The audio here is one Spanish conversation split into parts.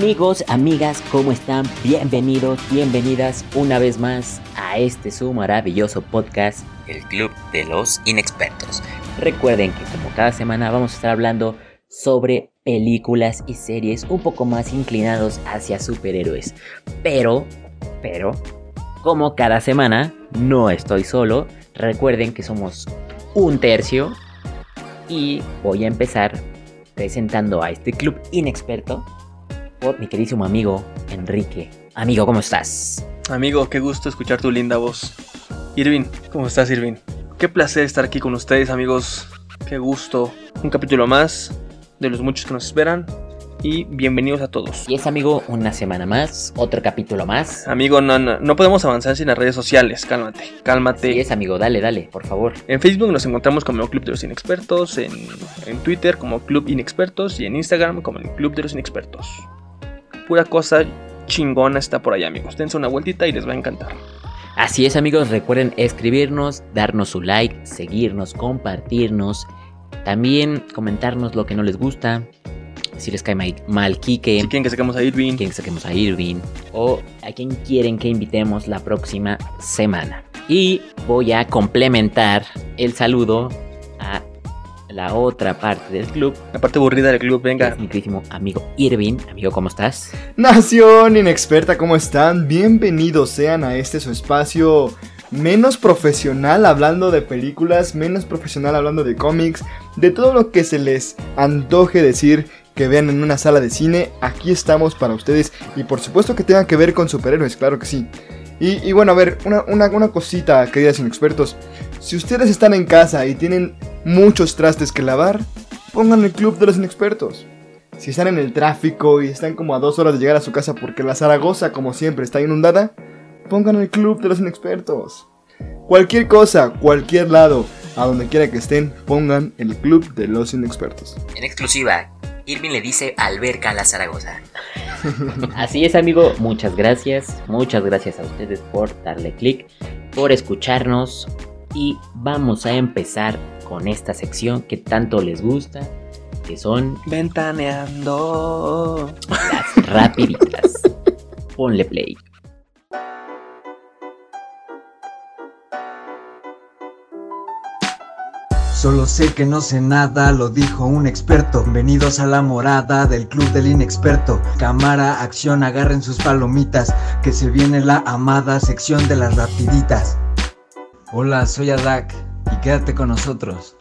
Amigos, amigas, ¿cómo están? Bienvenidos, bienvenidas una vez más a este su maravilloso podcast, el Club de los Inexpertos. Recuerden que como cada semana vamos a estar hablando sobre películas y series un poco más inclinados hacia superhéroes. Pero, pero, como cada semana, no estoy solo. Recuerden que somos un tercio. Y voy a empezar presentando a este club inexperto por mi queridísimo amigo Enrique. Amigo, ¿cómo estás? Amigo, qué gusto escuchar tu linda voz. Irvin, ¿cómo estás, Irvin? Qué placer estar aquí con ustedes, amigos. Qué gusto. Un capítulo más de los muchos que nos esperan. Y bienvenidos a todos. Y es, amigo, una semana más, otro capítulo más. Amigo, no, no, no podemos avanzar sin las redes sociales. Cálmate, cálmate. Y es, amigo, dale, dale, por favor. En Facebook nos encontramos como Club de los Inexpertos, en, en Twitter como Club Inexpertos y en Instagram como el Club de los Inexpertos. Pura cosa chingona está por allá, amigos. Dense una vueltita y les va a encantar. Así es, amigos, recuerden escribirnos, darnos su like, seguirnos, compartirnos, también comentarnos lo que no les gusta, si les cae mal, mal Kike, Si quieren que saquemos a Irvin, quieren que saquemos a Irving o a quien quieren que invitemos la próxima semana. Y voy a complementar el saludo a la otra parte del club, la parte aburrida del club, venga. es mi queridísimo amigo Irving. Amigo, ¿cómo estás? Nación inexperta, ¿cómo están? Bienvenidos sean a este su espacio menos profesional hablando de películas, menos profesional hablando de cómics, de todo lo que se les antoje decir que vean en una sala de cine. Aquí estamos para ustedes y por supuesto que tengan que ver con superhéroes, claro que sí. Y, y bueno, a ver, una, una, una cosita, queridas inexpertos. Si ustedes están en casa y tienen muchos trastes que lavar, pongan el club de los inexpertos. Si están en el tráfico y están como a dos horas de llegar a su casa porque la Zaragoza, como siempre, está inundada, pongan el club de los inexpertos. Cualquier cosa, cualquier lado, a donde quiera que estén, pongan el club de los inexpertos. En exclusiva, Irving le dice alberca a la Zaragoza. Así es, amigo. Muchas gracias. Muchas gracias a ustedes por darle click, por escucharnos. Y vamos a empezar con esta sección que tanto les gusta, que son Ventaneando. las rapiditas. Ponle play. Solo sé que no sé nada, lo dijo un experto. Bienvenidos a la morada del club del inexperto. Cámara, acción, agarren sus palomitas, que se viene la amada sección de las rapiditas. Hola, soy Adak quédate con nosotros.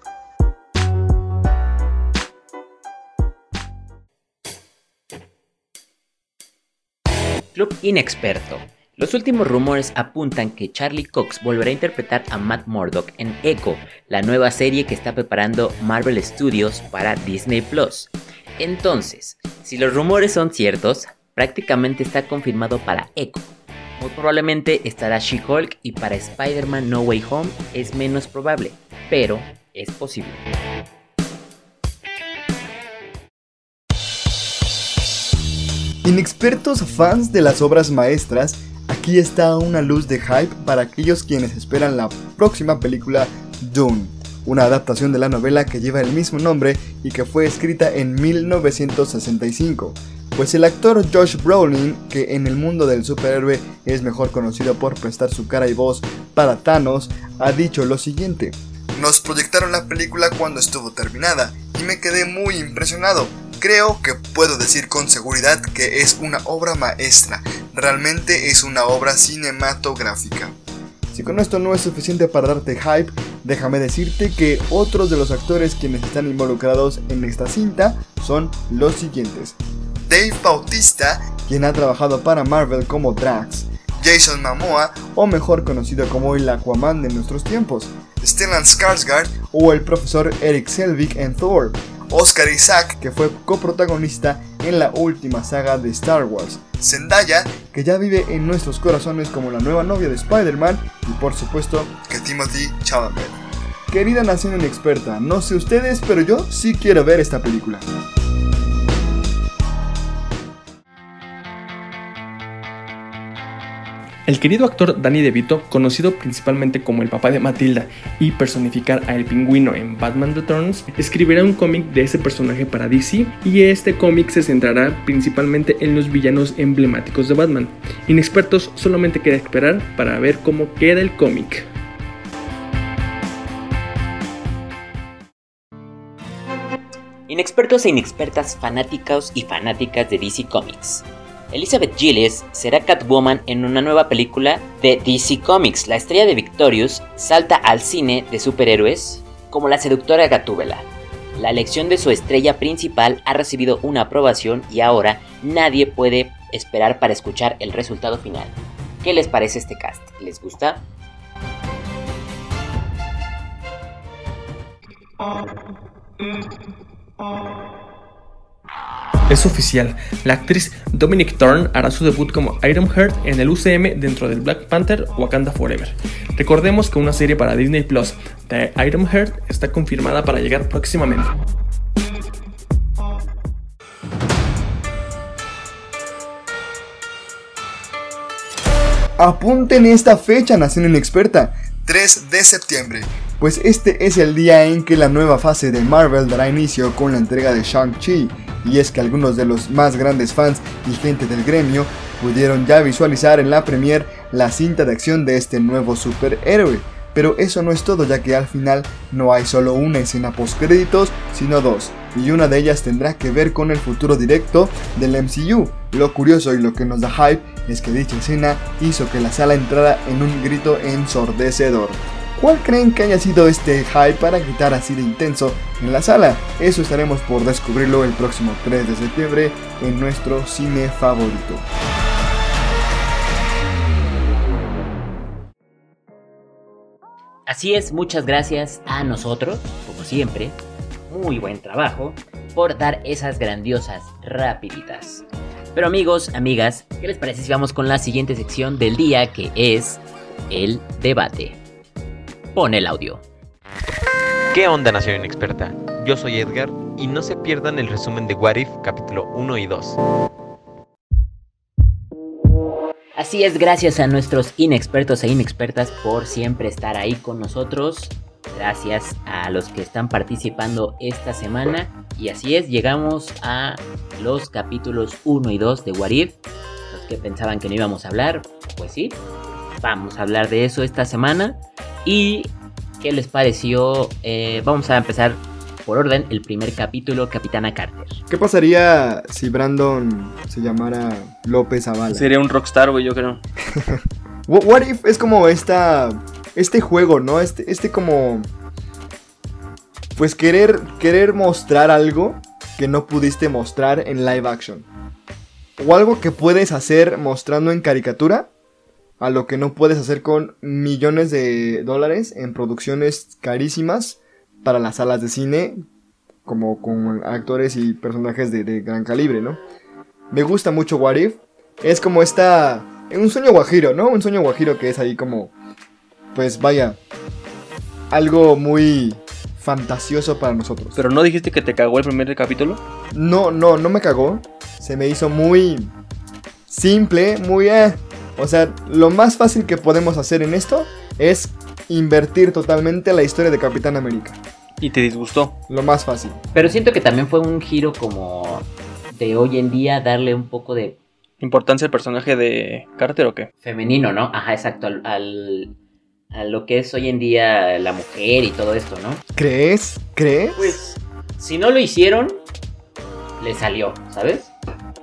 Club Inexperto. Los últimos rumores apuntan que Charlie Cox volverá a interpretar a Matt Murdock en Echo, la nueva serie que está preparando Marvel Studios para Disney Plus. Entonces, si los rumores son ciertos, prácticamente está confirmado para Echo. Muy probablemente estará She-Hulk y para Spider-Man No Way Home es menos probable, pero es posible. Inexpertos fans de las obras maestras, aquí está una luz de hype para aquellos quienes esperan la próxima película Dune, una adaptación de la novela que lleva el mismo nombre y que fue escrita en 1965. Pues el actor Josh Brolin, que en el mundo del superhéroe es mejor conocido por prestar su cara y voz para Thanos, ha dicho lo siguiente. Nos proyectaron la película cuando estuvo terminada y me quedé muy impresionado. Creo que puedo decir con seguridad que es una obra maestra, realmente es una obra cinematográfica. Si con esto no es suficiente para darte hype, déjame decirte que otros de los actores quienes están involucrados en esta cinta son los siguientes. Dave Bautista, quien ha trabajado para Marvel como Drax, Jason Momoa, o mejor conocido como el Aquaman de nuestros tiempos, Stellan Skarsgård o el profesor Eric Selvig en Thor, Oscar Isaac, que fue coprotagonista en la última saga de Star Wars, Zendaya, que ya vive en nuestros corazones como la nueva novia de Spider-Man, y por supuesto que Timothy Chalamet. Querida nación inexperta, no sé ustedes, pero yo sí quiero ver esta película. El querido actor Danny DeVito, conocido principalmente como el papá de Matilda y personificar a El Pingüino en Batman Returns, escribirá un cómic de ese personaje para DC y este cómic se centrará principalmente en los villanos emblemáticos de Batman. Inexpertos solamente queda esperar para ver cómo queda el cómic. Inexpertos e inexpertas fanáticos y fanáticas de DC Comics. Elizabeth Gillies será Catwoman en una nueva película de DC Comics. La estrella de Victorious salta al cine de superhéroes como la seductora Gatúbela. La elección de su estrella principal ha recibido una aprobación y ahora nadie puede esperar para escuchar el resultado final. ¿Qué les parece este cast? ¿Les gusta? Es oficial, la actriz Dominic Thorne hará su debut como Ironheart en el UCM dentro del Black Panther Wakanda Forever. Recordemos que una serie para Disney Plus de Ironheart está confirmada para llegar próximamente. Apunten esta fecha, Nación Inexperta, 3 de septiembre, pues este es el día en que la nueva fase de Marvel dará inicio con la entrega de Shang-Chi, y es que algunos de los más grandes fans y gente del gremio pudieron ya visualizar en la premiere la cinta de acción de este nuevo superhéroe. Pero eso no es todo ya que al final no hay solo una escena post créditos, sino dos, y una de ellas tendrá que ver con el futuro directo del MCU. Lo curioso y lo que nos da hype es que dicha escena hizo que la sala entrara en un grito ensordecedor. ¿Cuál creen que haya sido este hype para gritar así de intenso en la sala? Eso estaremos por descubrirlo el próximo 3 de septiembre en nuestro cine favorito. Así es, muchas gracias a nosotros, como siempre, muy buen trabajo, por dar esas grandiosas rapiditas. Pero amigos, amigas, ¿qué les parece si vamos con la siguiente sección del día que es el debate? Pon el audio. ¿Qué onda Nación Inexperta? Yo soy Edgar y no se pierdan el resumen de What If capítulo 1 y 2. Así es, gracias a nuestros inexpertos e inexpertas por siempre estar ahí con nosotros. Gracias a los que están participando esta semana. Y así es, llegamos a los capítulos 1 y 2 de What If. Los que pensaban que no íbamos a hablar, pues sí, vamos a hablar de eso esta semana. ¿Y qué les pareció? Eh, vamos a empezar por orden el primer capítulo, Capitana Carter. ¿Qué pasaría si Brandon se llamara López Zavala? Sería un rockstar, güey, yo creo. Wh- What If es como esta. Este juego, ¿no? Este, este como. Pues querer, querer mostrar algo que no pudiste mostrar en live action. O algo que puedes hacer mostrando en caricatura. A lo que no puedes hacer con millones de dólares en producciones carísimas para las salas de cine. Como con actores y personajes de, de gran calibre, ¿no? Me gusta mucho What If. Es como esta. Un sueño guajiro, ¿no? Un sueño guajiro que es ahí como. Pues vaya. Algo muy fantasioso para nosotros. Pero no dijiste que te cagó el primer capítulo. No, no, no me cagó. Se me hizo muy simple, muy... eh. O sea, lo más fácil que podemos hacer en esto es invertir totalmente la historia de Capitán América. Y te disgustó. Lo más fácil. Pero siento que también fue un giro como de hoy en día darle un poco de ¿Importancia el personaje de Carter o qué? femenino, ¿no? Ajá, exacto, al, al- a lo que es hoy en día la mujer y todo esto, ¿no? ¿Crees? ¿Crees? Pues, si no lo hicieron, le salió, ¿sabes?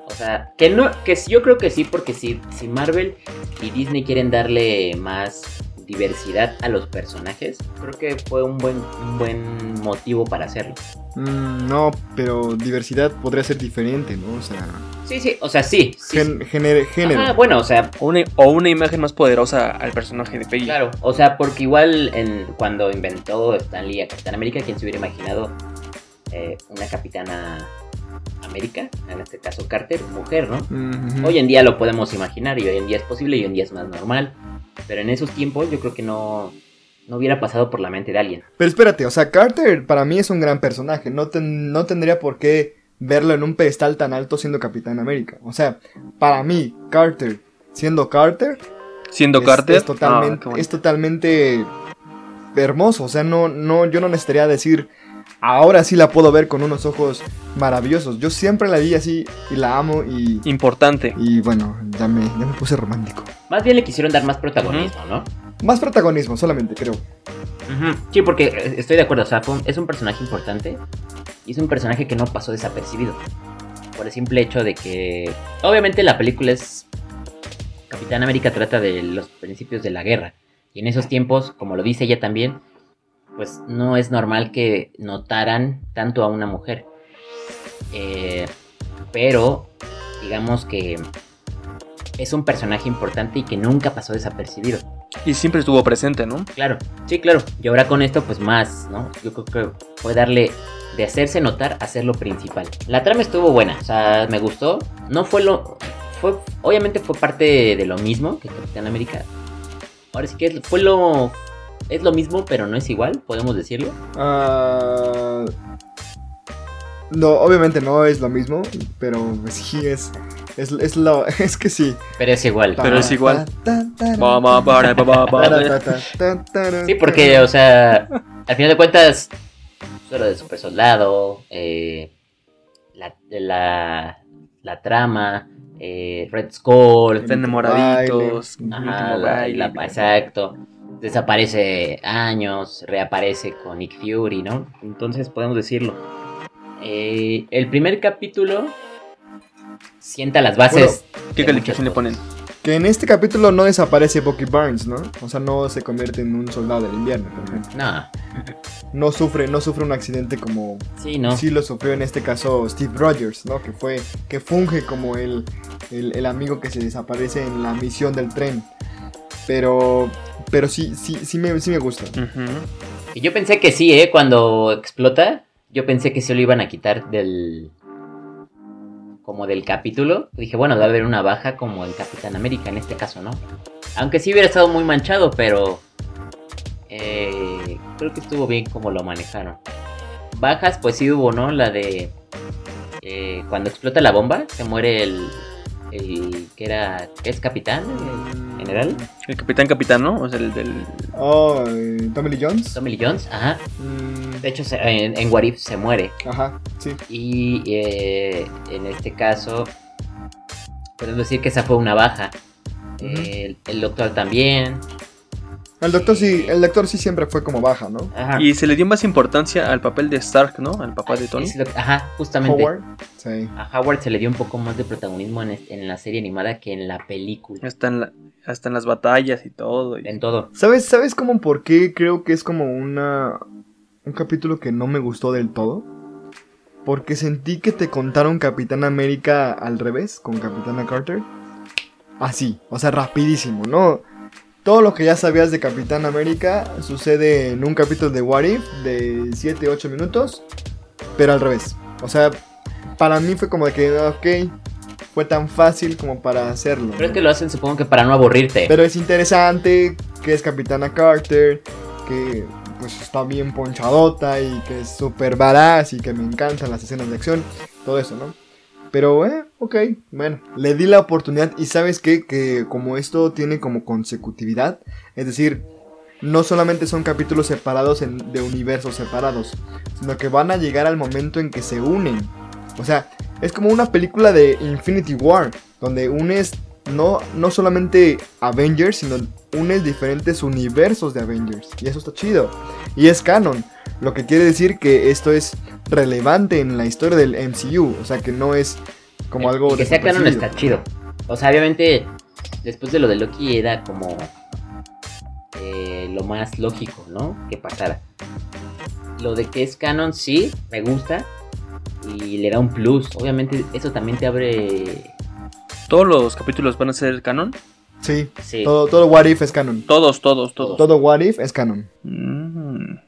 O sea, que no, que sí, yo creo que sí, porque si, si Marvel y Disney quieren darle más diversidad a los personajes, creo que fue un buen, un buen motivo para hacerlo. Mm, no, pero diversidad podría ser diferente, ¿no? O sea, Sí, sí, o sea, sí. sí, gen- género. género. Ajá, bueno, o sea, O una, o una imagen más poderosa al personaje de Peggy. Claro, o sea, porque igual en, cuando inventó Stan Lee a Capitán América, ¿quién se hubiera imaginado eh, una Capitana América? En este caso Carter, mujer, ¿no? Hoy en día lo podemos imaginar y hoy en día es posible y hoy en día es más normal. Pero en esos tiempos yo creo que no, no hubiera pasado por la mente de alguien. Pero espérate, o sea, Carter para mí es un gran personaje. No, ten- no tendría por qué verlo en un pedestal tan alto siendo Capitán América. O sea, para mí, Carter siendo Carter Siendo es, Carter. es totalmente, Ah, es totalmente hermoso. O sea, no, no, yo no necesitaría decir, ahora sí la puedo ver con unos ojos maravillosos. Yo siempre la vi así y la amo y, Importante. y bueno, ya me, ya me puse romántico. Más bien le quisieron dar más protagonismo, ¿no? Más protagonismo solamente, creo. Sí, porque eh, estoy de acuerdo, o sea, fue un- es un personaje importante y es un personaje que no pasó desapercibido. Por el simple hecho de que, obviamente la película es... Capitán América trata de los principios de la guerra. Y en esos tiempos, como lo dice ella también, pues no es normal que notaran tanto a una mujer. Eh, pero, digamos que es un personaje importante y que nunca pasó desapercibido. Y siempre estuvo presente, ¿no? Claro, sí, claro. Y ahora con esto, pues más, ¿no? Yo creo que fue darle de hacerse notar a ser lo principal. La trama estuvo buena, o sea, me gustó. No fue lo. Fue, obviamente fue parte de lo mismo que Capitán América. Ahora sí que fue lo. Es lo mismo, pero no es igual, podemos decirlo. Ah, no, obviamente no es lo mismo, pero sí es. Es, es lo. Es que sí. Pero es igual. Pero es igual. Sí, porque, o sea, al final de cuentas, solo de super soldado, eh, la, la, la trama, eh, Red Skull, Están enamoraditos. Ajá, la- exacto. Desaparece años, reaparece con Nick Fury, ¿no? Entonces podemos decirlo. Eh, el primer capítulo sienta las bases. ¿Qué calificación le ponen? Que en este capítulo no desaparece Bucky Barnes, ¿no? O sea, no se convierte en un soldado del invierno, por ejemplo. No, No sufre, no sufre un accidente como sí, no. sí lo sufrió en este caso Steve Rogers, ¿no? Que fue, que funge como el, el, el amigo que se desaparece en la misión del tren. Pero, pero sí, sí, sí me, sí me gusta. Yo pensé que sí, ¿eh? Cuando explota, yo pensé que se lo iban a quitar del... Como del capítulo. Dije, bueno, debe haber una baja como el Capitán América en este caso, ¿no? Aunque sí hubiera estado muy manchado, pero... eh, creo que estuvo bien como lo manejaron. Bajas, pues sí hubo, ¿no? La de... eh, cuando explota la bomba, se muere el... El que era... ¿Qué es capitán? El general. El capitán capitán, ¿no? O sea, el del... Oh, eh, Tommy Lee Jones. Tommy Lee Jones, ajá. Mm, De hecho, se- en, en What If se muere. ajá, sí. Y eh, en este caso, podemos decir que esa fue una baja. El, el doctor también. El doctor sí, el doctor sí siempre fue como baja, ¿no? Ajá. Y se le dio más importancia al papel de Stark, ¿no? Al papá de Tony. Es lo- ajá, justamente. Howard. Sí. A Howard se le dio un poco más de protagonismo en, es- en la serie animada que en la película. Hasta en, la- hasta en las batallas y todo. y- En todo. ¿Sabes, ¿Sabes cómo por qué creo que es como una un capítulo que no me gustó del todo? Porque sentí que te contaron Capitán América al revés, con Capitana Carter. Así, o sea, rapidísimo, ¿no? Todo lo que ya sabías de Capitán América sucede en un capítulo de What If de 7-8 minutos, pero al revés. O sea, para mí fue como de que, ok, fue tan fácil como para hacerlo. Pero es que lo hacen, supongo que para no aburrirte. Pero es interesante que es Capitana Carter, que pues está bien ponchadota y que es súper badass y que me encantan las escenas de acción, todo eso, ¿no? Pero, eh, ok, bueno, le di la oportunidad y sabes que como esto tiene como consecutividad, es decir, no solamente son capítulos separados de universos separados, sino que van a llegar al momento en que se unen. O sea, es como una película de Infinity War, donde unes no, no solamente Avengers, sino unes diferentes universos de Avengers. Y eso está chido. Y es canon. Lo que quiere decir que esto es relevante en la historia del MCU. O sea, que no es como algo... Que sea canon desapercibido. está chido. O sea, obviamente, después de lo de Loki era como eh, lo más lógico, ¿no? Que pasara. Lo de que es canon, sí, me gusta. Y le da un plus. Obviamente, eso también te abre. ¿Todos los capítulos van a ser canon? Sí, Sí, todo, todo What If es canon. Todos, todos, todos. Todo What If es canon. Mm.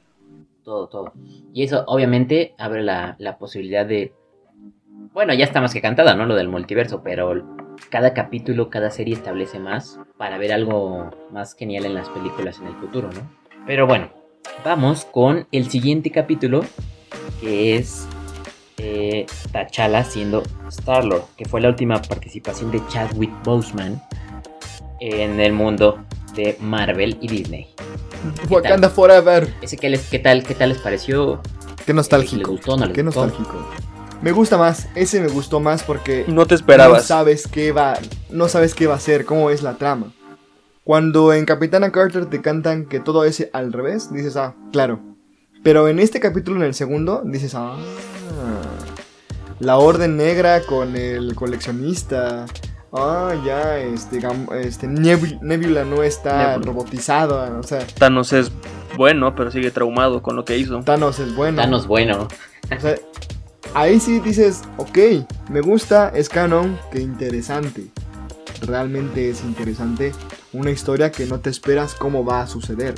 todo, todo. Y eso, obviamente, abre la, la posibilidad de. Bueno, ya está más que cantada, ¿no? Lo del multiverso, pero cada capítulo, cada serie establece más para ver algo más genial en las películas en el futuro, ¿no? Pero bueno, vamos con el siguiente capítulo, que es eh, T'Challa siendo Star-Lord, que fue la última participación de Chadwick Boseman en el mundo de Marvel y Disney. Wakanda Forever. Ese que les, ¿qué tal, qué tal les pareció? Qué ¿Les nostálgico. gustó, no les Qué gustó? nostálgico. Me gusta más, ese me gustó más porque No te no esperabas. sabes qué va, no sabes qué va a ser, cómo es la trama. Cuando en Capitana Carter te cantan que todo es al revés, dices, ah, claro. Pero en este capítulo, en el segundo, dices, ah, la Orden Negra con el coleccionista. Ah, ya, este, este Nebul- Nebula no está Nebula. robotizada, o sea, Thanos es bueno, pero sigue traumado con lo que hizo. Thanos es bueno. Danos bueno. O sea, ahí sí dices, ok, me gusta, es canon, qué interesante. Realmente es interesante. Una historia que no te esperas cómo va a suceder.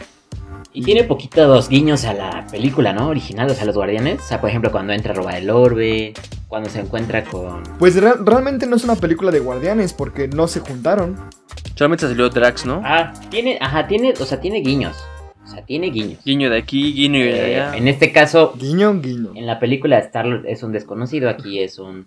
Y tiene poquitos guiños a la película, ¿no? Original, o sea, los guardianes. O sea, por ejemplo, cuando entra a robar el orbe, cuando se encuentra con... Pues re- realmente no es una película de guardianes porque no se juntaron. Solamente salió Drax, ¿no? Ah, tiene, ajá, tiene, o sea, tiene guiños. O sea, tiene guiños. Guiño de aquí, guiño de Eh, allá. en este caso, Guiño, guiño. en la película Star es un desconocido, aquí es un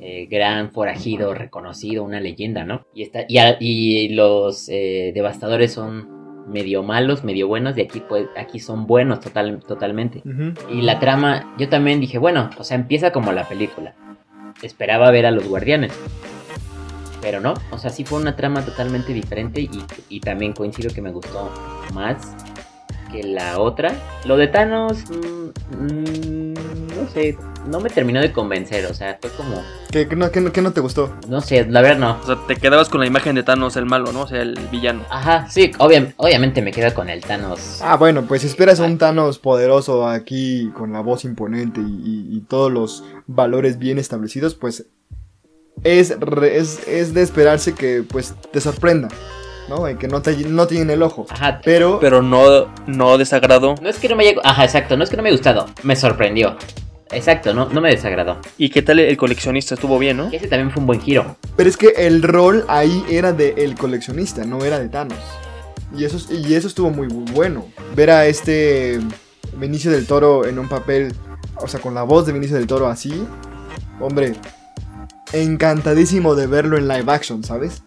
eh, gran forajido reconocido, una leyenda, ¿no? Y, está, y, a- y los eh, devastadores son medio malos, medio buenos, y aquí, pues, aquí son buenos total, totalmente. Y la trama, yo también dije, bueno, o sea, empieza como la película. Esperaba ver a los guardianes. Pero no, o sea, sí fue una trama totalmente diferente y, y también coincido que me gustó más que la otra. Lo de Thanos, mm, mm, no sé, no me terminó de convencer, o sea, fue como, ¿Qué, qué no, qué no- qué no te gustó? no sé, la verdad no. O sea, te quedabas con la imagen de Thanos, el malo, ¿no? O sea, el villano. Ajá, sí, obvia- obviamente me quedo con el Thanos. Ah, bueno, pues si esperas a un Thanos poderoso aquí con la voz imponente y, y- y todos los valores bien establecidos, pues es, re- es, es de esperarse que pues te sorprenda, ¿no? Y que no te, no el ojo. Ajá, Pero, Pero no, no desagradó. no es que no me haya... Ajá, exacto, no es que no me haya gustado, me sorprendió. Exacto, no, no me desagradó. ¿Y qué tal el coleccionista? Estuvo bien, ¿no? Que ese también fue un buen giro. pero es que el rol ahí era de el coleccionista, no era de Thanos. Y eso, es- y eso estuvo muy bu- bueno. Ver a este Benicio del Toro en un papel, o sea, con la voz de Benicio del Toro así, hombre, encantadísimo de verlo en live action, ¿sabes?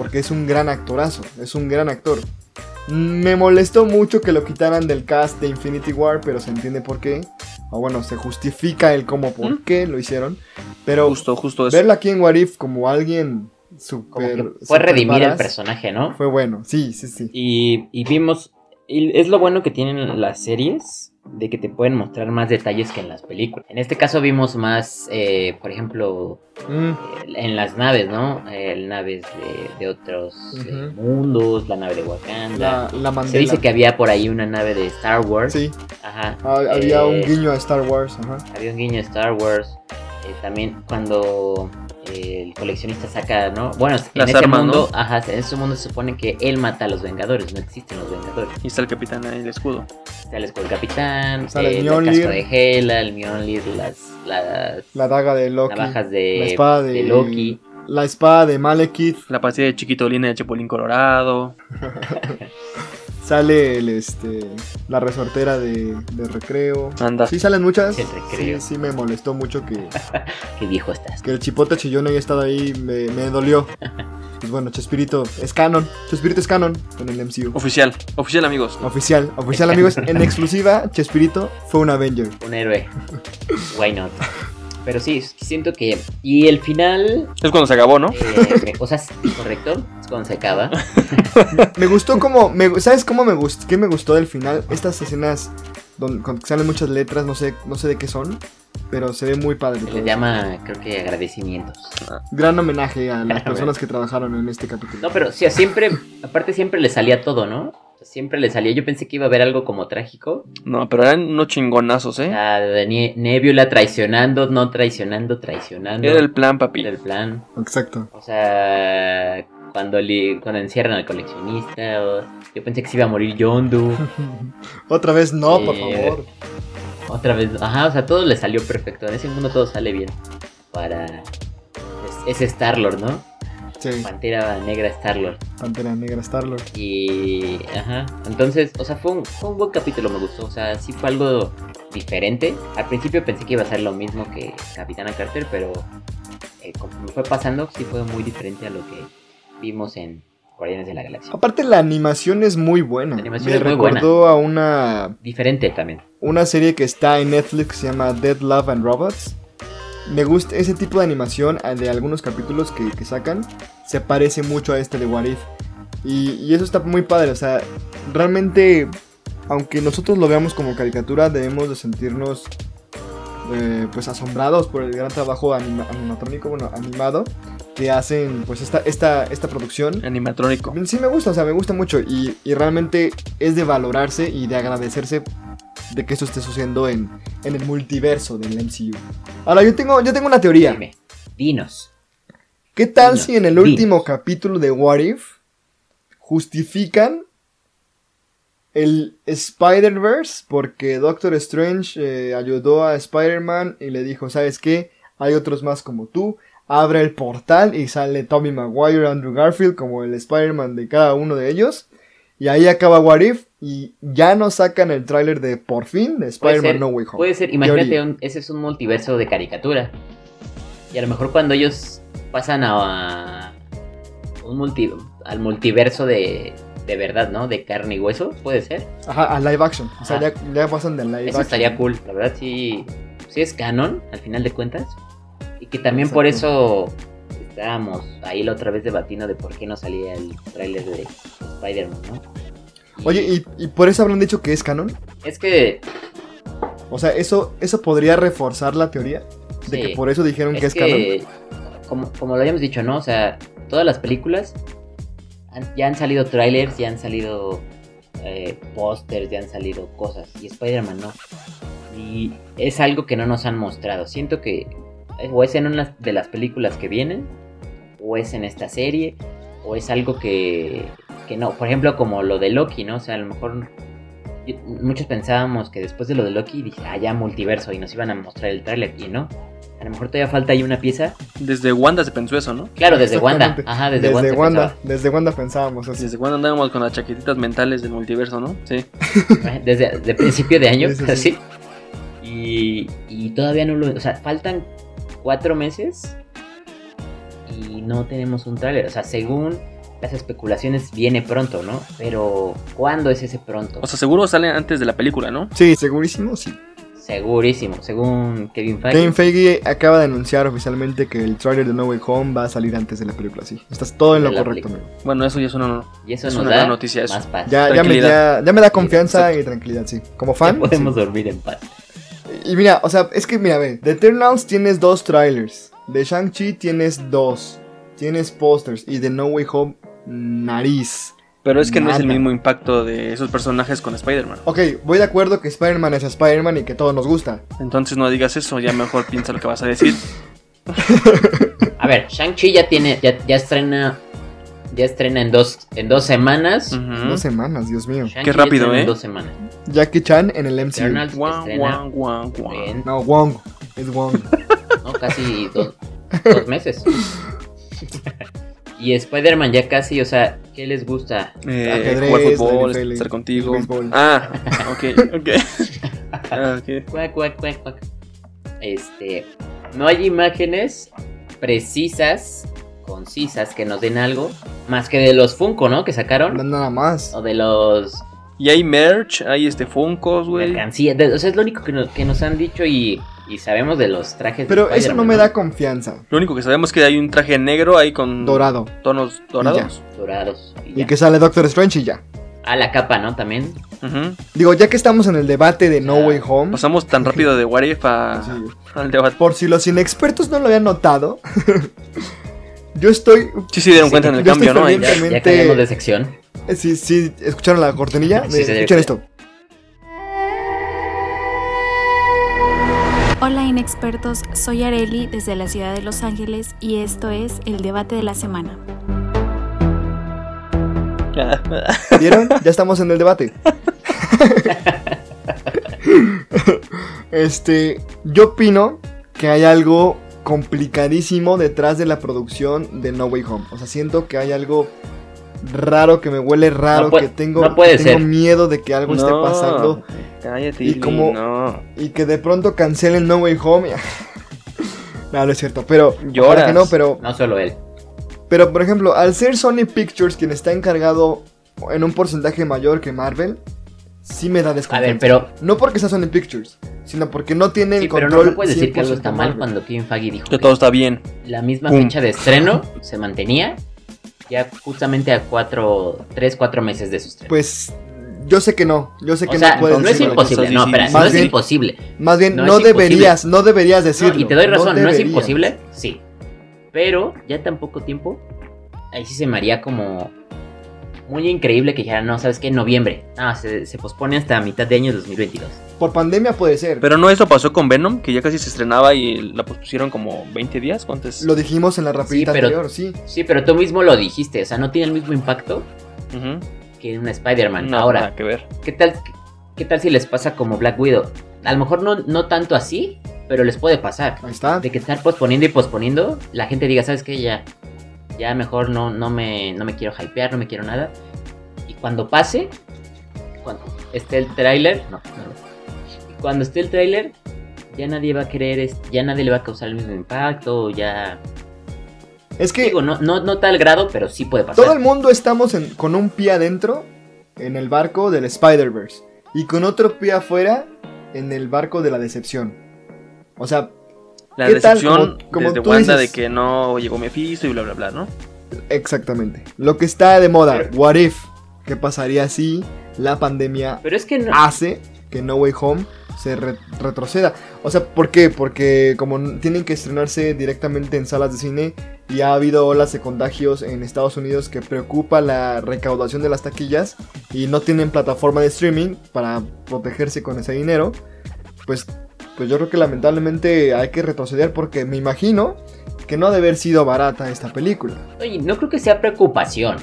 Porque es un gran actorazo, es un gran actor. Me molestó mucho que lo quitaran del cast de Infinity War, pero se entiende por qué. O bueno, se justifica el cómo por ¿Mm? qué lo hicieron. Pero Justo, justo eso. verla aquí en What If como alguien super. fue super redimir el personaje, ¿no? Fue bueno, sí, sí, sí. Y, y vimos... Y es lo bueno que tienen las series, de que te pueden mostrar más detalles que en las películas. En este caso vimos más, eh, por ejemplo, Mm, eh, en las naves, ¿no? Eh, naves de, de otros eh, mundos, la nave de Wakanda. la, la Se dice que había por ahí una nave de Star Wars. Sí, Ajá. ha- había un Eh, guiño a Star Wars, ajá. Había un guiño a Star Wars. Eh, también cuando eh, el coleccionista saca, ¿no? Bueno, en Las ese armas, mundo, ¿no? ajá, en ese mundo se supone que él mata a los Vengadores, no existen los Vengadores. Y está el capitán ahí, el escudo. Está el escudo del capitán, el eh, el Mjolnir. casco de Hela, el Mjolnir, las, las La daga de Loki. navajas de, la espada de, de Loki. La espada de Malekith. La pastilla de chiquitolina de Chapulín Colorado. Sale el este la resortera de, de recreo. Anda. Sí, salen muchas. El recreo. Sí, sí, me molestó mucho que, Qué viejo estás. que el chipote chillón haya estado ahí. Me, me dolió. Pues bueno, Chespirito es canon. Chespirito es canon en el MCU. Oficial, oficial amigos. Oficial, oficial amigos. En exclusiva, Chespirito fue un Avenger. Un héroe. Why not? Pero sí, siento que. Y el final. Es cuando se acabó, ¿no? eh, o sea, correcto. Es cuando se acaba. Me gustó como. Me, ¿Sabes cómo me gustó? ¿Qué me gustó del final? Estas escenas donde con- salen muchas letras, no sé, no sé de qué son. Pero se ve muy padre. Se todo. les llama, creo que agradecimientos. Gran homenaje a las personas que trabajaron en este capítulo. No, pero sí, siempre. Aparte, siempre le salía todo, ¿no? Siempre le salía. Yo pensé que iba a haber algo como trágico. No, pero eran unos chingonazos, ¿eh? de Nie- Nebula traicionando, no traicionando, traicionando. Era el plan, papi. Era el plan. Exacto. O sea, cuando, li- cuando encierran al coleccionista. o- yo pensé que se iba a morir Yondu. Otra vez no, por Sí. favor. Otra vez, ajá, o sea, todo le salió perfecto. En ese mundo todo sale bien. Para. Es, ese Star-Lord, ¿no? Sí, Pantera Negra Star-Lord. Pantera Negra Star-Lord. Y. Ajá. Entonces, o sea, fue un, fue un buen capítulo, me gustó. O sea, sí fue algo diferente. Al principio pensé que iba a ser lo mismo que Capitana Carter, pero. eh, conforme fue pasando, sí fue muy diferente a lo que vimos en Guardianes de la Galaxia. Aparte la animación es muy buena. La animación Me es muy recordó a una, Diferente también. una serie que está en Netflix que se llama Dead Love and Robots. Me gusta ese tipo de animación eh, de algunos capítulos que, que sacan. Se parece mucho a este de What If. Y, y eso está muy padre. O sea, realmente, aunque nosotros lo veamos como caricatura, debemos de sentirnos eh, pues asombrados por el gran trabajo anima- animatrónico, bueno, animado que hacen pues esta, esta, esta producción. Animatrónico. Sí me gusta, o sea, me gusta mucho y, y realmente es de valorarse y de agradecerse de que esto esté sucediendo en, en el multiverso del MCU. Ahora, yo tengo, yo tengo una teoría. Dime, dinos. ¿Qué tal Dinos, si en el dinos. último capítulo de What If justifican el Spider-Verse porque Doctor Strange eh, ayudó a Spider-Man y le dijo, ¿sabes qué? Hay otros más como tú. Abre el portal y sale Tommy Maguire, Andrew Garfield como el Spider-Man de cada uno de ellos. Y ahí acaba What If y ya nos sacan el tráiler de por fin de Spider-Man No Way Home. puede ser, imagínate, un- ese es un multiverso de caricatura. Y a lo mejor cuando ellos pasan a, a un multi, al multiverso de, de verdad, ¿no? De carne y hueso, puede ser. Ajá, a live action. O sea, ya, ya pasan de live Eso action. estaría cool, la verdad sí, sí es canon, al final de cuentas. Y que también por eso estábamos ahí la otra vez debatiendo de por qué no salía el tráiler de Spider-Man, ¿no? Oye, ¿y, y por eso habrán dicho que es canon? Es que... O sea, eso, eso podría reforzar la teoría de sí, que por eso dijeron que es que, como, como lo habíamos dicho, ¿no? O sea, todas las películas han- ya han salido trailers, ya han salido eh, pósters, ya han salido cosas. Y Spider-Man no. Y es algo que no nos han mostrado. Siento que eh, o es en una de las películas que vienen, o es en esta serie, o es algo que, que no. Por ejemplo, como lo de Loki, ¿no? O sea, a lo mejor yo- muchos pensábamos que después de lo de Loki, dije, ah, ya multiverso, y nos iban a mostrar el tráiler, y no. A lo mejor todavía falta ahí una pieza. Desde Wanda se pensó eso, ¿no? Claro, desde Wanda. Ajá, desde, Desde, Wanda. Wanda, desde Wanda pensábamos así. Desde cuando andábamos con las chaquetitas mentales del multiverso, ¿no? Sí. Desde, desde principio de año, Sí, sí, sí. así. Y, y todavía no lo. O sea, faltan cuatro meses y no tenemos un tráiler. O sea, según las especulaciones, viene pronto, ¿no? Pero, ¿cuándo es ese pronto? O sea, seguro sale antes de la película, ¿no? Sí, segurísimo, sí. Segurísimo, según Kevin Feige. Kevin Feige acaba de anunciar oficialmente que el trailer de No Way Home va a salir antes de la película, sí. Estás todo en lo correcto, amigo. Bueno, eso ya es una... y eso es nos una da gran noticia eso. más paz. Ya, ya, me, ya, ya me da confianza Exacto. y tranquilidad, sí. Como Ya fan. podemos sí. dormir en paz. Y mira, o sea, es que mira, ve, de Eternals tienes dos trailers. De Shang-Chi tienes dos. Tienes posters. Y de No Way Home, nariz. Pero es que no es el mismo impacto de esos personajes con Spider-Man. Ok, voy de acuerdo que Spider-Man es Spider-Man y que todo nos gusta. Entonces no digas eso, ya mejor piensa lo que vas a decir. A ver, Shang-Chi ya tiene, ya, ya estrena, ya estrena en dos, en dos semanas. Dos semanas, Dios mío. Qué rápido, ¿eh? En dos semanas. Jackie Chan en el MCU. Guau, guau. en No, Wong. Es Wong. ¿no? casi dos, dos meses. y Spider-Man ya casi, o sea, ¿qué les gusta? Eh, Ajedrez, jugar fútbol, NFL, estar contigo. Ah, ok, ok. Ah, ok. Cuac, cuac, cuac, cuac. Este, no hay imágenes precisas, concisas, que nos den algo, más que de los Funko, ¿no? Que No sacaron. nada más. O de los Y hay merch, hay este Funkos, güey. mercancías. de- O sea, es lo único que nos, que nos han dicho y, y sabemos de los trajes. de Pero eso no me da confianza. Lo único que sabemos es que hay un traje negro ahí con Dorado. tonos dorados. Dorados. y Y ya. que sale Doctor Strange y ya. Ah, la capa, ¿no? También. Digo, ya que estamos en el debate de No Way Home. Pasamos tan rápido de What If a- Sí. al debate. Por si los inexpertos no lo habían notado. yo estoy. Sí, sí, dieron Sí, cuenta en el cambio, ¿no? Ya, ya cambiamos de sección. Eh, Sí, sí, ¿escucharon la cortinilla? Sí, sí, Escuchen esto. Hola inexpertos, soy Areli desde la ciudad de Los Ángeles y esto es el debate de la semana. ¿Vieron? Ya estamos en el debate. este, yo opino que hay algo complicadísimo detrás de la producción de No Way Home. O sea, siento que hay algo raro que me huele raro, No puede- que tengo, no puede que tengo ser. miedo de que algo esté pasando Cállate, Y como- no. y que de pronto cancelen No Way Home. no, no es cierto, pero Lloras. que no, pero No solo él. Pero, por ejemplo, al ser Sony Pictures quien está encargado en un porcentaje mayor que Marvel, sí me da A desconfianza. ver, pero, No porque sea Sony Pictures, sino porque no tiene el sí, pero control. no, no puedes decir que algo 100% está mal Marvel. cuando Kevin Feige dijo Que que todo está bien. la misma Pum. fecha de estreno se mantenía ya justamente a cuatro, tres, cuatro meses de su estreno. Pues yo sé que no, yo sé que o sea, no puedes no es imposible, no, espera, no es bien- imposible. Más bien, No no, es deberías, no deberías No, decirlo. y te doy razón, no, es deberías. imposible, sí. Pero ya tan poco tiempo, ahí sí se me haría como muy increíble que dijera, no, ¿sabes qué? En noviembre. Ah, se, se pospone hasta mitad de año 2022. Por pandemia puede ser. Pero no eso pasó con Venom, que ya casi se estrenaba y la pospusieron como 20 días. ¿Cuántos? Lo dijimos en la rapidita Sí, pero- anterior, sí. Sí, pero tú mismo lo dijiste, o sea, no tiene el mismo impacto que en una Spider-Man. No, Ahora, nada que ver. ¿qué tal, ¿qué tal si les pasa como Black Widow? A lo mejor no, no tanto así, pero les puede pasar. Ahí está. De que estar posponiendo y posponiendo, la gente diga, ¿sabes qué? Ya, ya mejor no, no, me, no me quiero hypear, no me quiero nada. Y cuando pase, cuando esté el tráiler, no, no. Cuando esté el tráiler, ya nadie va a querer, ya nadie le va a causar el mismo impacto, ya... Es que Digo, no, no, no tal grado, pero sí puede pasar. todo el mundo estamos en- con un pie adentro en el barco del Spider-Verse y con otro pie afuera en el barco de la decepción. O sea, La ¿Qué tal? decepción Como- como desde tú Wanda dices. de que no llegó Mephisto y bla bla bla, ¿no? exactamente. Lo que está de moda, Pero- what if? ¿Qué pasaría si la pandemia Pero es que no... hace que No Way Home se re- retroceda. O sea, ¿por qué? Porque como tienen que estrenarse directamente en salas de cine y ha habido olas de contagios en Estados Unidos que preocupa la recaudación de las taquillas y no tienen plataforma de streaming para protegerse con ese dinero, pues, pues yo creo que lamentablemente hay que retroceder porque me imagino que no ha de haber sido barata esta película. Oye, no creo que sea preocupación.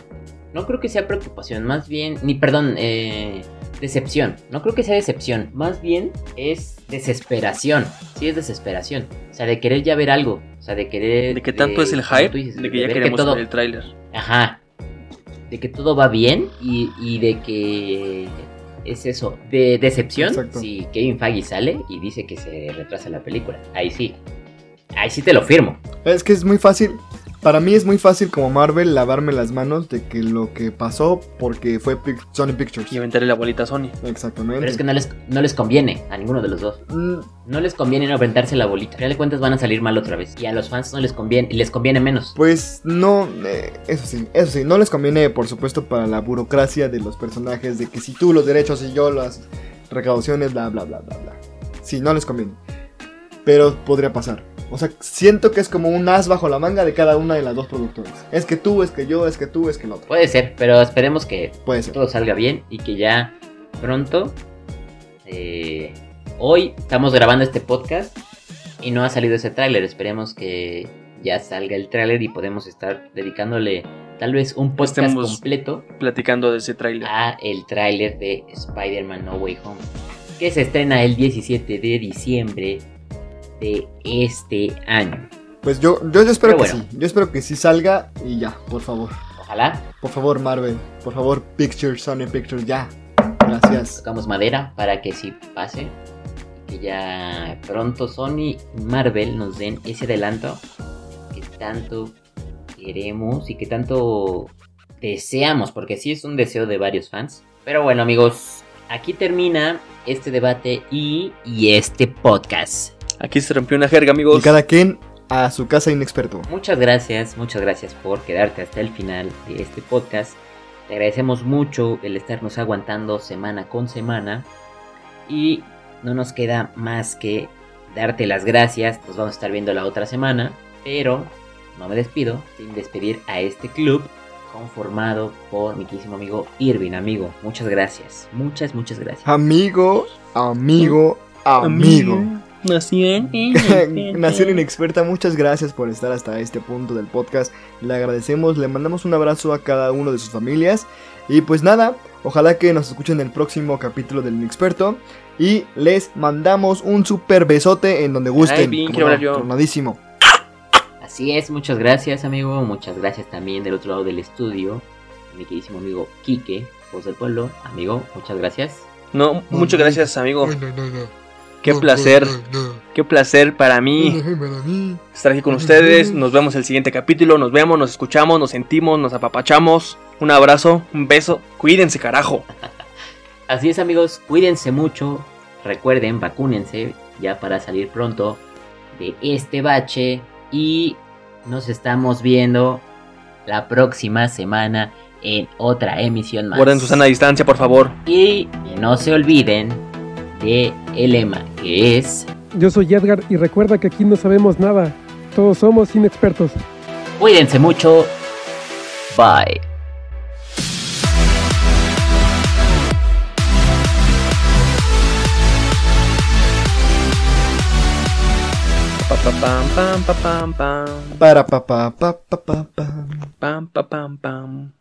No creo que sea preocupación, más bien, ni perdón, eh, decepción. No creo que sea decepción, más bien es desesperación. Sí, es desesperación. O sea, de querer ya ver algo. O sea, de querer. De que tanto es el como hype dices, de que ya queremos todo, ver el tráiler. Ajá. De que todo va bien y, y de que es eso, de decepción. Exacto. Si Kevin Feige sale y dice que se retrasa la película, ahí sí. Ahí sí te lo firmo. Es que es muy fácil. Para mí es muy fácil como Marvel lavarme las manos de que lo que pasó porque fue Pic- Sony Pictures. Y aventarle la bolita a Sony. Exactamente. Pero es que no les, no les conviene a ninguno de los dos. Mm, No les conviene no aventarse la bolita. Al final de cuentas van a salir mal otra vez. Y a los fans no les conviene, les conviene menos. Pues no, eh, eso sí, eso sí, no les conviene por supuesto para la burocracia de los personajes, de que si tú los derechos y yo las recaudaciones, bla, bla, bla, bla, bla. Sí, no les conviene. Pero podría pasar. O sea, siento que es como un as bajo la manga de cada una de las dos productoras. Es que tú, es que yo, es que tú, es que el otro. Puede ser, pero esperemos que Puede ser. todo salga bien y que ya pronto. eh, hoy estamos grabando este podcast y no ha salido ese tráiler. Esperemos que ya salga el tráiler y podemos estar dedicándole tal vez un podcast Estemos- completo Platicando de ese tráiler. a el tráiler de Spider-Man No Way Home, que se estrena el 17 de diciembre de este año. Pues yo, yo, yo espero Pero que bueno. sí. Yo espero que sí salga y ya, por favor. Ojalá Por favor, Marvel. Por favor, Pictures, Sony Pictures, ya. Gracias. tocamos madera para que sí pase y que ya pronto Sony y Marvel nos den ese adelanto que tanto queremos y que tanto deseamos, porque sí es un deseo de varios fans. Pero bueno amigos, aquí termina este debate y, y este podcast. Aquí se rompió una jerga, amigos. Y cada quien a su casa inexperto. Muchas gracias, muchas gracias por quedarte hasta el final de este podcast. Te agradecemos mucho el estarnos aguantando semana con semana. Y no nos queda más que darte las gracias. Nos vamos a estar viendo la otra semana. Pero no me despido sin despedir a este club conformado por mi querísimo amigo Irving. Amigo, muchas gracias. Muchas, muchas gracias. Amigo, amigo, amigo. Nación. Nación Inexperta, muchas gracias por estar hasta este punto del podcast. Le agradecemos, le mandamos un abrazo a cada uno de sus familias. Y pues nada, ojalá que nos escuchen en el próximo capítulo del Inexperto. Y les mandamos un super besote en donde gusten. Ay, bien, Como quiero no, hablar yo. tronadísimo. Así es, muchas gracias amigo, muchas gracias también del otro lado del estudio, mi queridísimo amigo Quique, voz del pueblo, amigo, muchas gracias. No, muchas gracias, amigo. no, no, no. Qué placer, qué placer para mí estar aquí con ustedes. Nos vemos el siguiente capítulo. Nos vemos, nos escuchamos, nos sentimos, nos apapachamos. Un abrazo, un beso. Cuídense, carajo. Así es amigos, cuídense mucho. Recuerden, vacúnense ya para salir pronto de este bache. Y nos estamos viendo la próxima semana en otra emisión más. Guarden su sana distancia, por favor. Y no se olviden de el lema que es Yo soy Edgar y recuerda que aquí no sabemos nada. Todos somos inexpertos. cuídense mucho. Bye. Pa, pa, pam, pam, pa, pam, pam, Para pa pa pa pa pa pa. pam, pa, pam, pam.